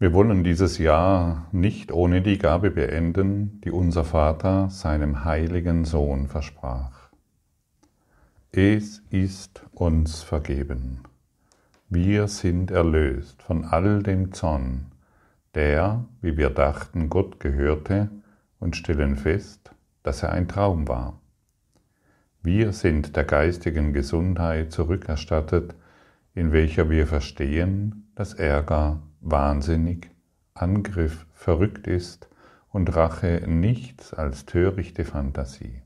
Wir wollen dieses Jahr nicht ohne die Gabe beenden, die unser Vater seinem heiligen Sohn versprach. Es ist uns vergeben. Wir sind erlöst von all dem Zorn, der, wie wir dachten, Gott gehörte, und stellen fest, dass er ein Traum war. Wir sind der geistigen Gesundheit zurückerstattet, in welcher wir verstehen, dass Ärger wahnsinnig, Angriff verrückt ist und Rache nichts als törichte Fantasie.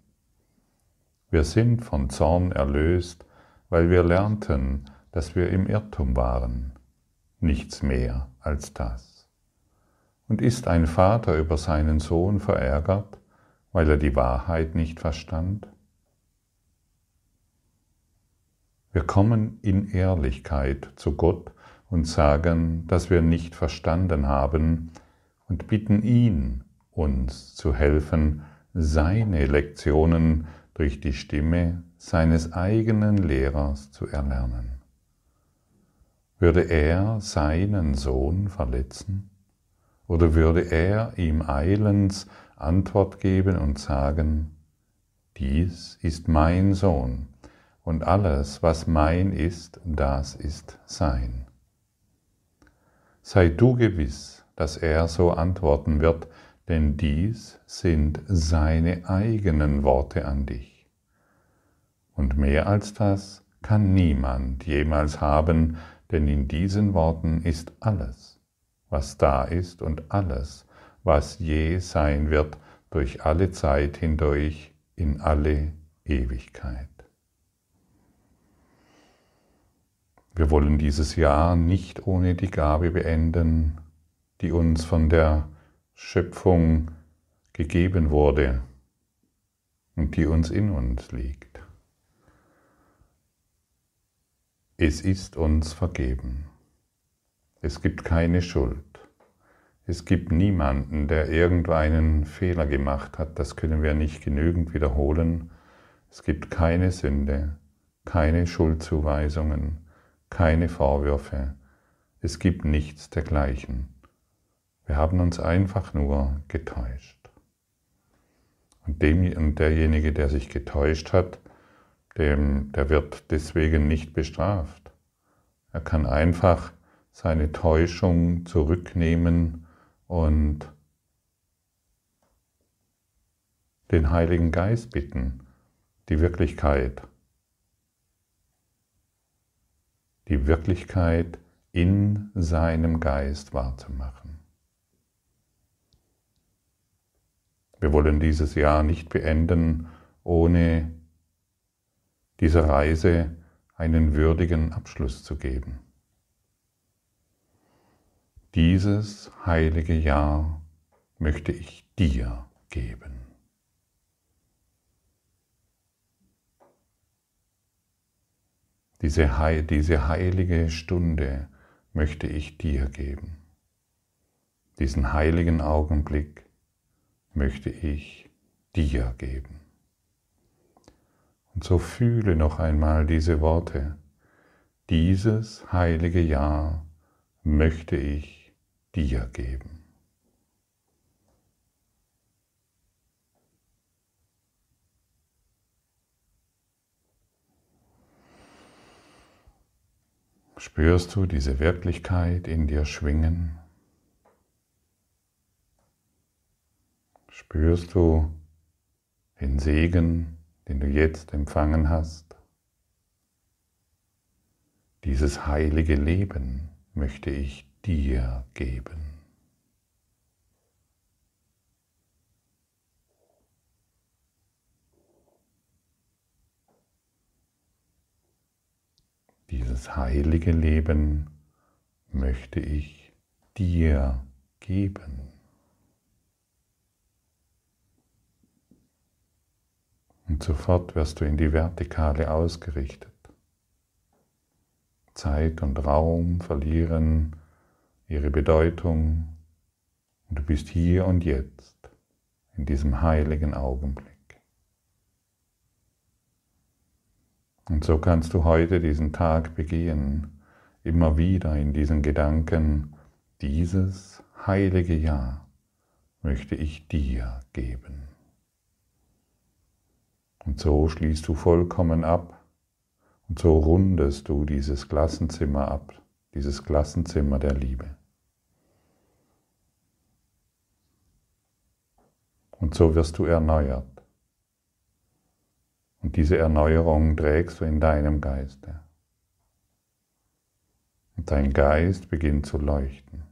Wir sind von Zorn erlöst, weil wir lernten, dass wir im Irrtum waren, nichts mehr als das. Und ist ein Vater über seinen Sohn verärgert, weil er die Wahrheit nicht verstand? Wir kommen in Ehrlichkeit zu Gott und sagen, dass wir nicht verstanden haben und bitten ihn, uns zu helfen, seine Lektionen durch die Stimme seines eigenen Lehrers zu erlernen. Würde er seinen Sohn verletzen? Oder würde er ihm eilends Antwort geben und sagen, dies ist mein Sohn und alles, was mein ist, das ist sein. Sei du gewiss, dass er so antworten wird, denn dies sind seine eigenen Worte an dich. Und mehr als das kann niemand jemals haben, denn in diesen Worten ist alles, was da ist und alles, was je sein wird, durch alle Zeit hindurch in alle Ewigkeit. Wir wollen dieses Jahr nicht ohne die Gabe beenden, die uns von der Schöpfung gegeben wurde und die uns in uns liegt. Es ist uns vergeben. Es gibt keine Schuld. Es gibt niemanden, der irgendeinen Fehler gemacht hat. Das können wir nicht genügend wiederholen. Es gibt keine Sünde, keine Schuldzuweisungen keine Vorwürfe, es gibt nichts dergleichen. Wir haben uns einfach nur getäuscht. Und, dem, und derjenige, der sich getäuscht hat, dem, der wird deswegen nicht bestraft. Er kann einfach seine Täuschung zurücknehmen und den Heiligen Geist bitten, die Wirklichkeit die Wirklichkeit in seinem Geist wahrzumachen. Wir wollen dieses Jahr nicht beenden, ohne dieser Reise einen würdigen Abschluss zu geben. Dieses heilige Jahr möchte ich dir geben. Diese, diese heilige Stunde möchte ich dir geben. Diesen heiligen Augenblick möchte ich dir geben. Und so fühle noch einmal diese Worte. Dieses heilige Jahr möchte ich dir geben. Spürst du diese Wirklichkeit in dir schwingen? Spürst du den Segen, den du jetzt empfangen hast? Dieses heilige Leben möchte ich dir geben. Dieses heilige Leben möchte ich dir geben. Und sofort wirst du in die Vertikale ausgerichtet. Zeit und Raum verlieren ihre Bedeutung und du bist hier und jetzt in diesem heiligen Augenblick. Und so kannst du heute diesen Tag begehen, immer wieder in diesen Gedanken, dieses heilige Ja möchte ich dir geben. Und so schließt du vollkommen ab und so rundest du dieses Klassenzimmer ab, dieses Klassenzimmer der Liebe. Und so wirst du erneuert. Und diese Erneuerung trägst du in deinem Geiste. Und dein Geist beginnt zu leuchten.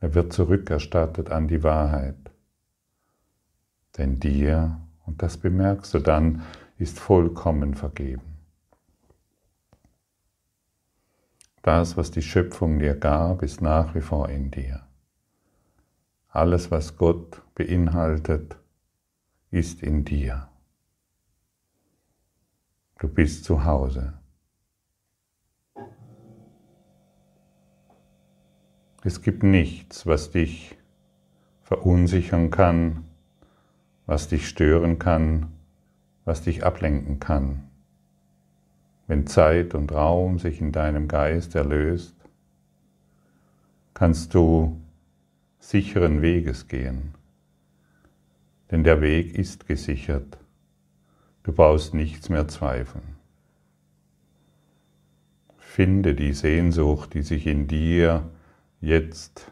Er wird zurückerstattet an die Wahrheit. Denn dir, und das bemerkst du dann, ist vollkommen vergeben. Das, was die Schöpfung dir gab, ist nach wie vor in dir. Alles, was Gott beinhaltet, ist in dir. Du bist zu Hause. Es gibt nichts, was dich verunsichern kann, was dich stören kann, was dich ablenken kann. Wenn Zeit und Raum sich in deinem Geist erlöst, kannst du sicheren Weges gehen. Denn der Weg ist gesichert. Du brauchst nichts mehr zweifeln. Finde die Sehnsucht, die sich in dir jetzt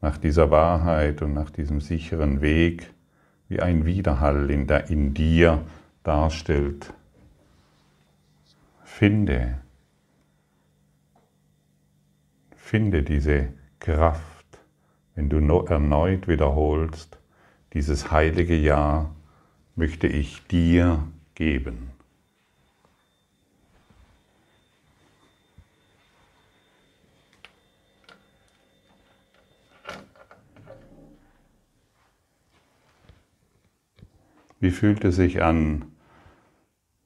nach dieser Wahrheit und nach diesem sicheren Weg wie ein Widerhall in, der, in dir darstellt. Finde, finde diese Kraft, wenn du erneut wiederholst, dieses heilige Ja möchte ich dir geben. Wie fühlt es sich an,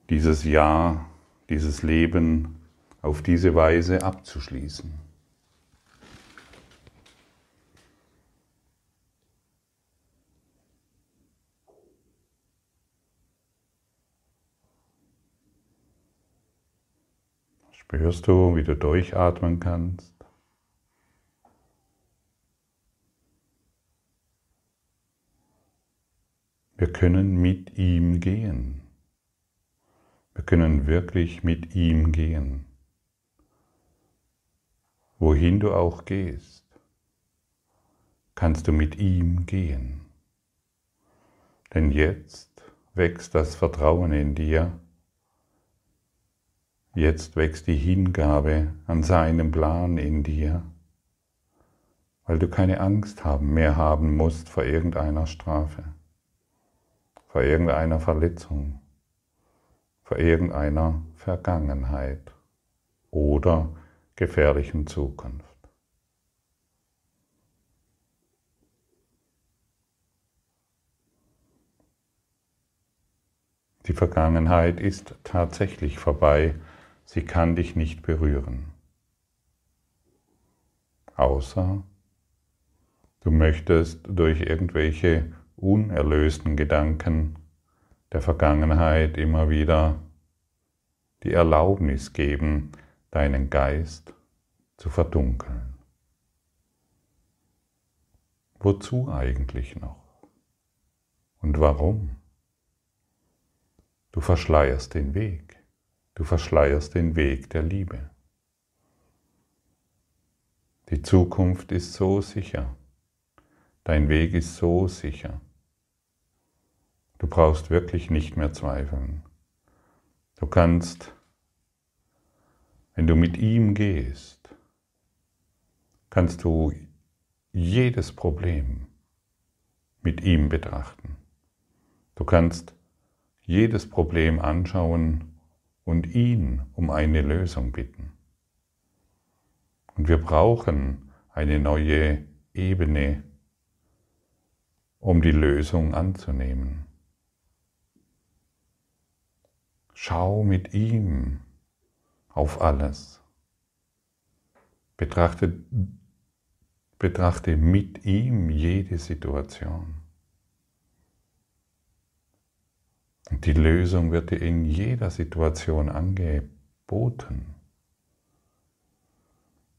dieses Jahr, dieses Leben auf diese Weise abzuschließen? Spürst du, wie du durchatmen kannst? Wir können mit ihm gehen. Wir können wirklich mit ihm gehen. Wohin du auch gehst, kannst du mit ihm gehen. Denn jetzt wächst das Vertrauen in dir, jetzt wächst die Hingabe an seinen Plan in dir, weil du keine Angst haben mehr haben musst vor irgendeiner Strafe vor irgendeiner Verletzung, vor irgendeiner Vergangenheit oder gefährlichen Zukunft. Die Vergangenheit ist tatsächlich vorbei, sie kann dich nicht berühren. Außer du möchtest durch irgendwelche unerlösten Gedanken der Vergangenheit immer wieder die Erlaubnis geben, deinen Geist zu verdunkeln. Wozu eigentlich noch? Und warum? Du verschleierst den Weg. Du verschleierst den Weg der Liebe. Die Zukunft ist so sicher. Dein Weg ist so sicher. Du brauchst wirklich nicht mehr zweifeln. Du kannst, wenn du mit ihm gehst, kannst du jedes Problem mit ihm betrachten. Du kannst jedes Problem anschauen und ihn um eine Lösung bitten. Und wir brauchen eine neue Ebene, um die Lösung anzunehmen. Schau mit ihm auf alles. Betrachte, betrachte mit ihm jede Situation. Und die Lösung wird dir in jeder Situation angeboten.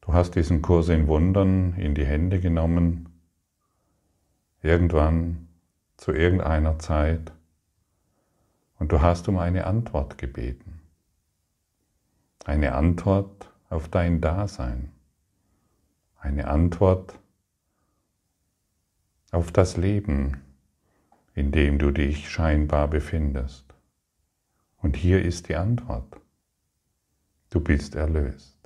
Du hast diesen Kurs in Wundern in die Hände genommen, irgendwann zu irgendeiner Zeit, und du hast um eine Antwort gebeten. Eine Antwort auf dein Dasein. Eine Antwort auf das Leben, in dem du dich scheinbar befindest. Und hier ist die Antwort. Du bist erlöst.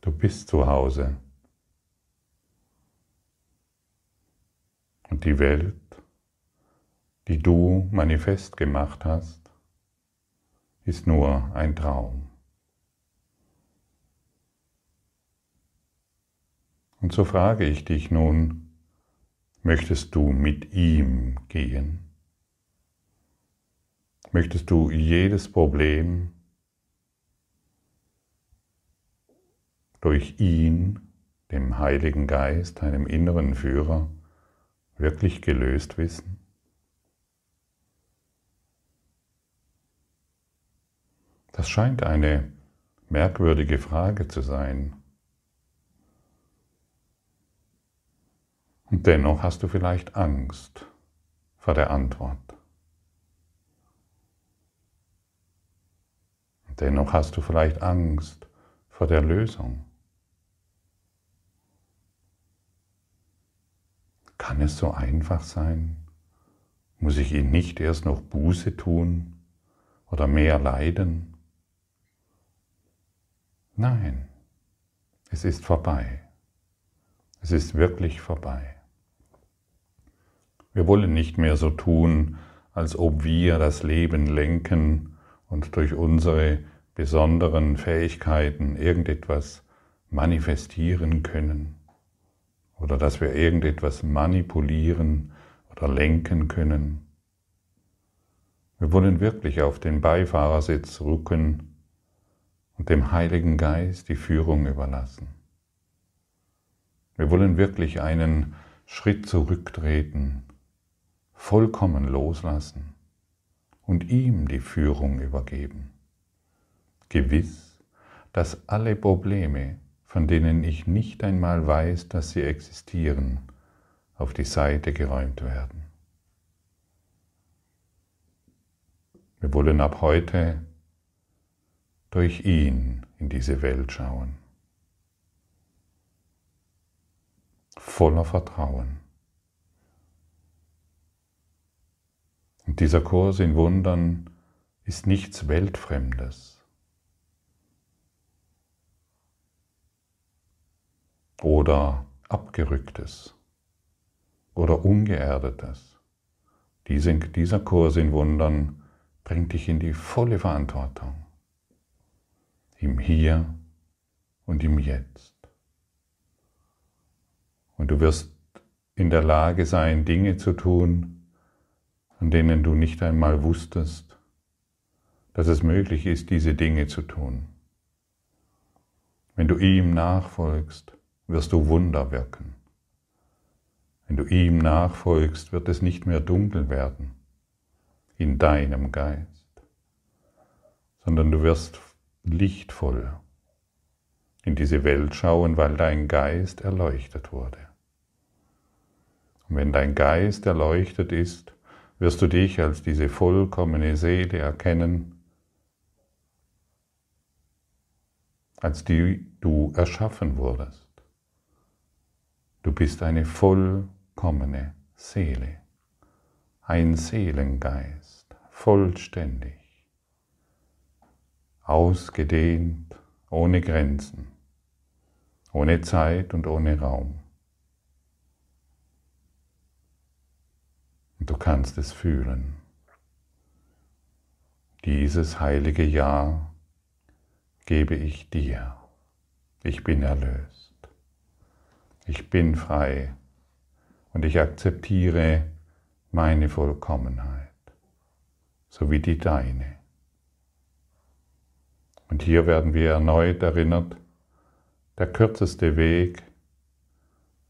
Du bist zu Hause. Und die Welt, die du manifest gemacht hast, ist nur ein Traum. Und so frage ich dich nun, möchtest du mit ihm gehen? Möchtest du jedes Problem durch ihn, dem Heiligen Geist, deinem inneren Führer, wirklich gelöst wissen? Das scheint eine merkwürdige Frage zu sein. Und dennoch hast du vielleicht Angst vor der Antwort. Und dennoch hast du vielleicht Angst vor der Lösung. Kann es so einfach sein? Muss ich ihn nicht erst noch Buße tun oder mehr leiden? Nein, es ist vorbei. Es ist wirklich vorbei. Wir wollen nicht mehr so tun, als ob wir das Leben lenken und durch unsere besonderen Fähigkeiten irgendetwas manifestieren können oder dass wir irgendetwas manipulieren oder lenken können. Wir wollen wirklich auf den Beifahrersitz rücken und dem Heiligen Geist die Führung überlassen. Wir wollen wirklich einen Schritt zurücktreten vollkommen loslassen und ihm die Führung übergeben. Gewiss, dass alle Probleme, von denen ich nicht einmal weiß, dass sie existieren, auf die Seite geräumt werden. Wir wollen ab heute durch ihn in diese Welt schauen. Voller Vertrauen. Und dieser Kurs in Wundern ist nichts Weltfremdes. Oder Abgerücktes oder Ungeerdetes. Dieser Kurs in Wundern bringt dich in die volle Verantwortung. Im Hier und im Jetzt. Und du wirst in der Lage sein, Dinge zu tun, von denen du nicht einmal wusstest, dass es möglich ist, diese Dinge zu tun. Wenn du ihm nachfolgst, wirst du Wunder wirken. Wenn du ihm nachfolgst, wird es nicht mehr dunkel werden in deinem Geist, sondern du wirst lichtvoll in diese Welt schauen, weil dein Geist erleuchtet wurde. Und wenn dein Geist erleuchtet ist, wirst du dich als diese vollkommene Seele erkennen, als die du erschaffen wurdest. Du bist eine vollkommene Seele, ein Seelengeist, vollständig, ausgedehnt, ohne Grenzen, ohne Zeit und ohne Raum. Und du kannst es fühlen. Dieses heilige Ja gebe ich dir. Ich bin erlöst. Ich bin frei und ich akzeptiere meine Vollkommenheit, so wie die deine. Und hier werden wir erneut erinnert, der kürzeste Weg,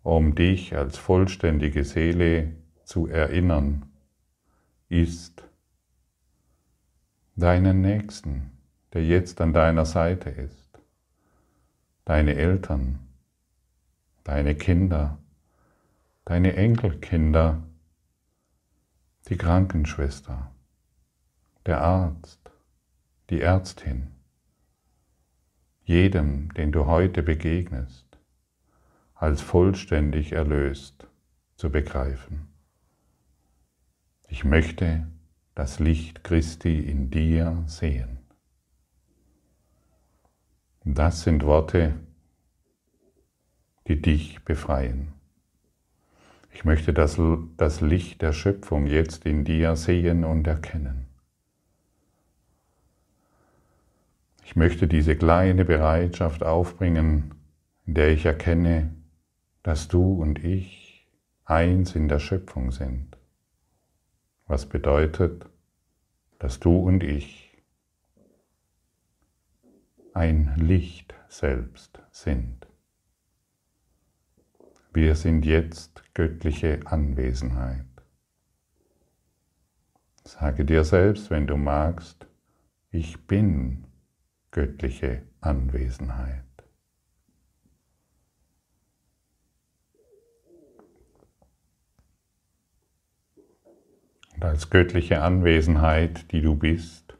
um dich als vollständige Seele zu erinnern, ist deinen Nächsten, der jetzt an deiner Seite ist, deine Eltern, deine Kinder, deine Enkelkinder, die Krankenschwester, der Arzt, die Ärztin, jedem, den du heute begegnest, als vollständig erlöst zu begreifen. Ich möchte das Licht Christi in dir sehen. Das sind Worte, die dich befreien. Ich möchte das, das Licht der Schöpfung jetzt in dir sehen und erkennen. Ich möchte diese kleine Bereitschaft aufbringen, in der ich erkenne, dass du und ich eins in der Schöpfung sind. Was bedeutet, dass du und ich ein Licht selbst sind. Wir sind jetzt göttliche Anwesenheit. Sage dir selbst, wenn du magst, ich bin göttliche Anwesenheit. Und als göttliche Anwesenheit, die du bist,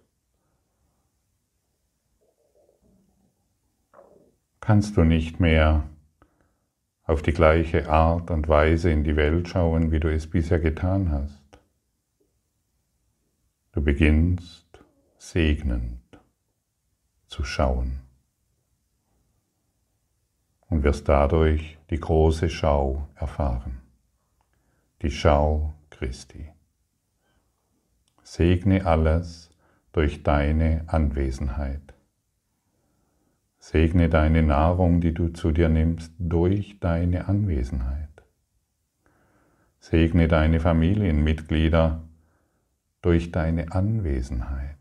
kannst du nicht mehr auf die gleiche Art und Weise in die Welt schauen, wie du es bisher getan hast. Du beginnst segnend zu schauen und wirst dadurch die große Schau erfahren, die Schau Christi. Segne alles durch deine Anwesenheit. Segne deine Nahrung, die du zu dir nimmst, durch deine Anwesenheit. Segne deine Familienmitglieder durch deine Anwesenheit.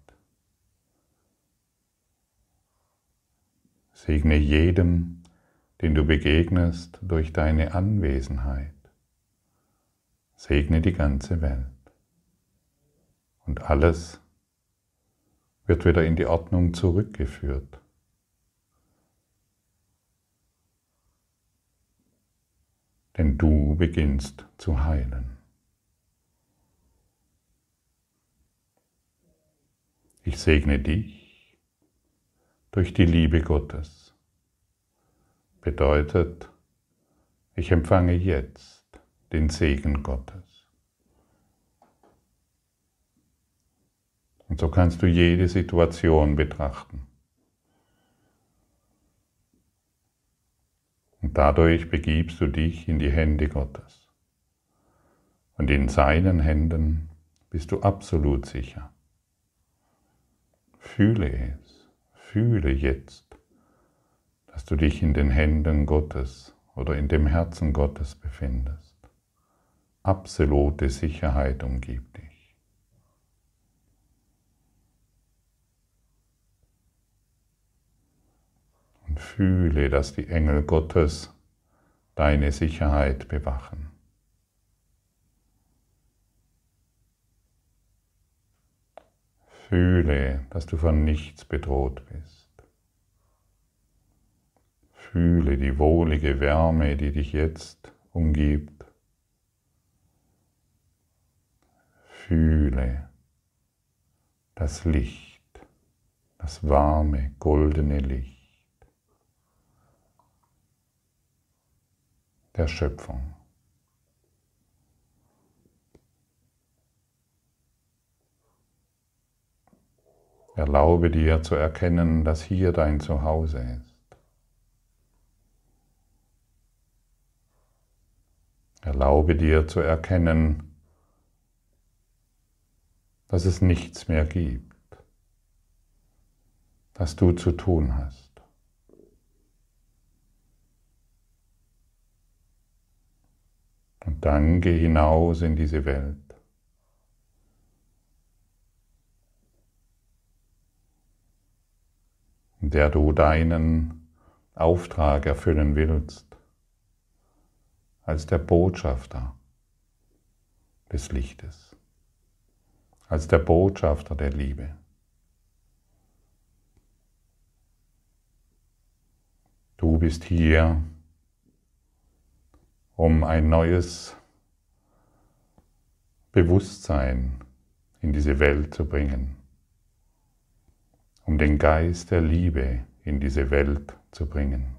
Segne jedem, den du begegnest, durch deine Anwesenheit. Segne die ganze Welt. Und alles wird wieder in die Ordnung zurückgeführt. denn du beginnst zu heilen. Ich segne dich durch die Liebe Gottes. Bedeutet, ich empfange jetzt den Segen Gottes. Und so kannst du jede Situation betrachten. Und dadurch begibst du dich in die Hände Gottes. Und in seinen Händen bist du absolut sicher. Fühle es, fühle jetzt, dass du dich in den Händen Gottes oder in dem Herzen Gottes befindest. Absolute Sicherheit umgibt dich. Und fühle, dass die Engel Gottes deine Sicherheit bewachen. Fühle, dass du von nichts bedroht bist. Fühle die wohlige Wärme, die dich jetzt umgibt. Fühle das Licht, das warme, goldene Licht. Der Schöpfung. Erlaube dir zu erkennen, dass hier dein Zuhause ist. Erlaube dir zu erkennen, dass es nichts mehr gibt, das du zu tun hast. Und dann geh hinaus in diese Welt. in der du deinen Auftrag erfüllen willst, als der Botschafter des Lichtes, als der Botschafter der Liebe. Du bist hier um ein neues Bewusstsein in diese Welt zu bringen, um den Geist der Liebe in diese Welt zu bringen.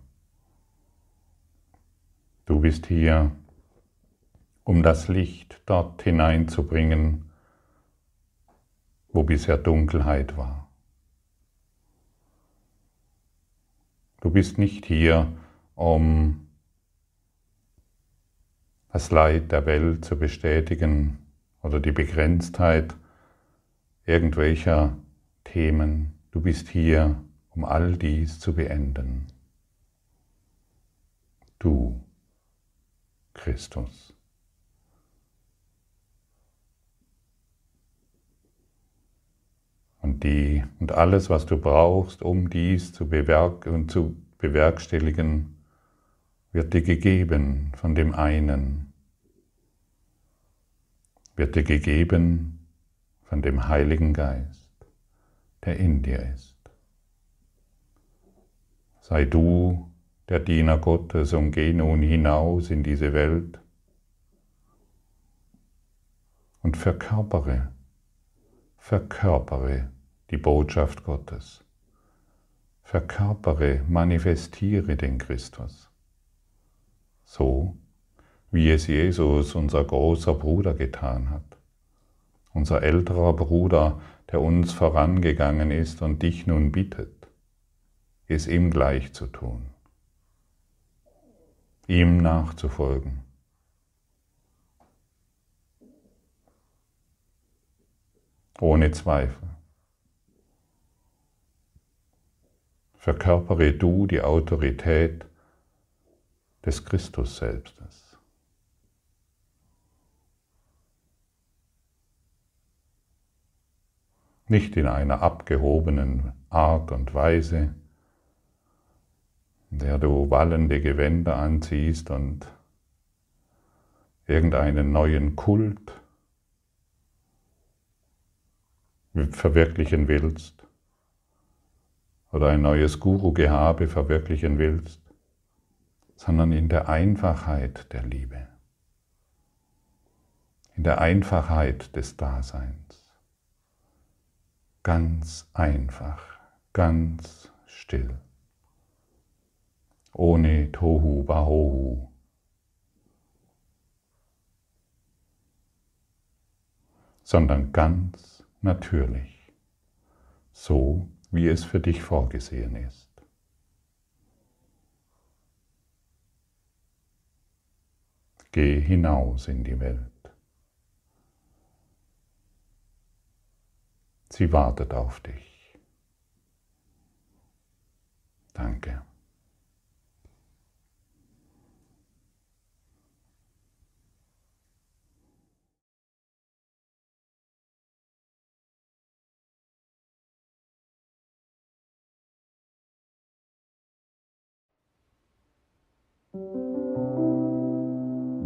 Du bist hier, um das Licht dort hineinzubringen, wo bisher Dunkelheit war. Du bist nicht hier, um das Leid der Welt zu bestätigen oder die Begrenztheit irgendwelcher Themen. Du bist hier, um all dies zu beenden. Du, Christus. Und, die, und alles, was du brauchst, um dies zu, bewerk und zu bewerkstelligen, wird dir gegeben von dem einen, wird dir gegeben von dem Heiligen Geist, der in dir ist. Sei du der Diener Gottes und geh nun hinaus in diese Welt und verkörpere, verkörpere die Botschaft Gottes. Verkörpere, manifestiere den Christus. So wie es Jesus, unser großer Bruder, getan hat. Unser älterer Bruder, der uns vorangegangen ist und dich nun bittet, es ihm gleich zu tun, ihm nachzufolgen. Ohne Zweifel. verkörpere du die Autorität des Christus Selbstes. Nicht in einer abgehobenen Art und Weise, in der du wallende Gewänder anziehst und irgendeinen neuen Kult verwirklichen willst, oder ein neues Guru-Gehabe verwirklichen willst, sondern in der Einfachheit der Liebe, in der Einfachheit des Daseins. Ganz einfach, ganz still, ohne Tohu Bahohu. sondern ganz natürlich, so wie es für dich vorgesehen ist. Geh hinaus in die Welt. Sie wartet auf dich. Danke.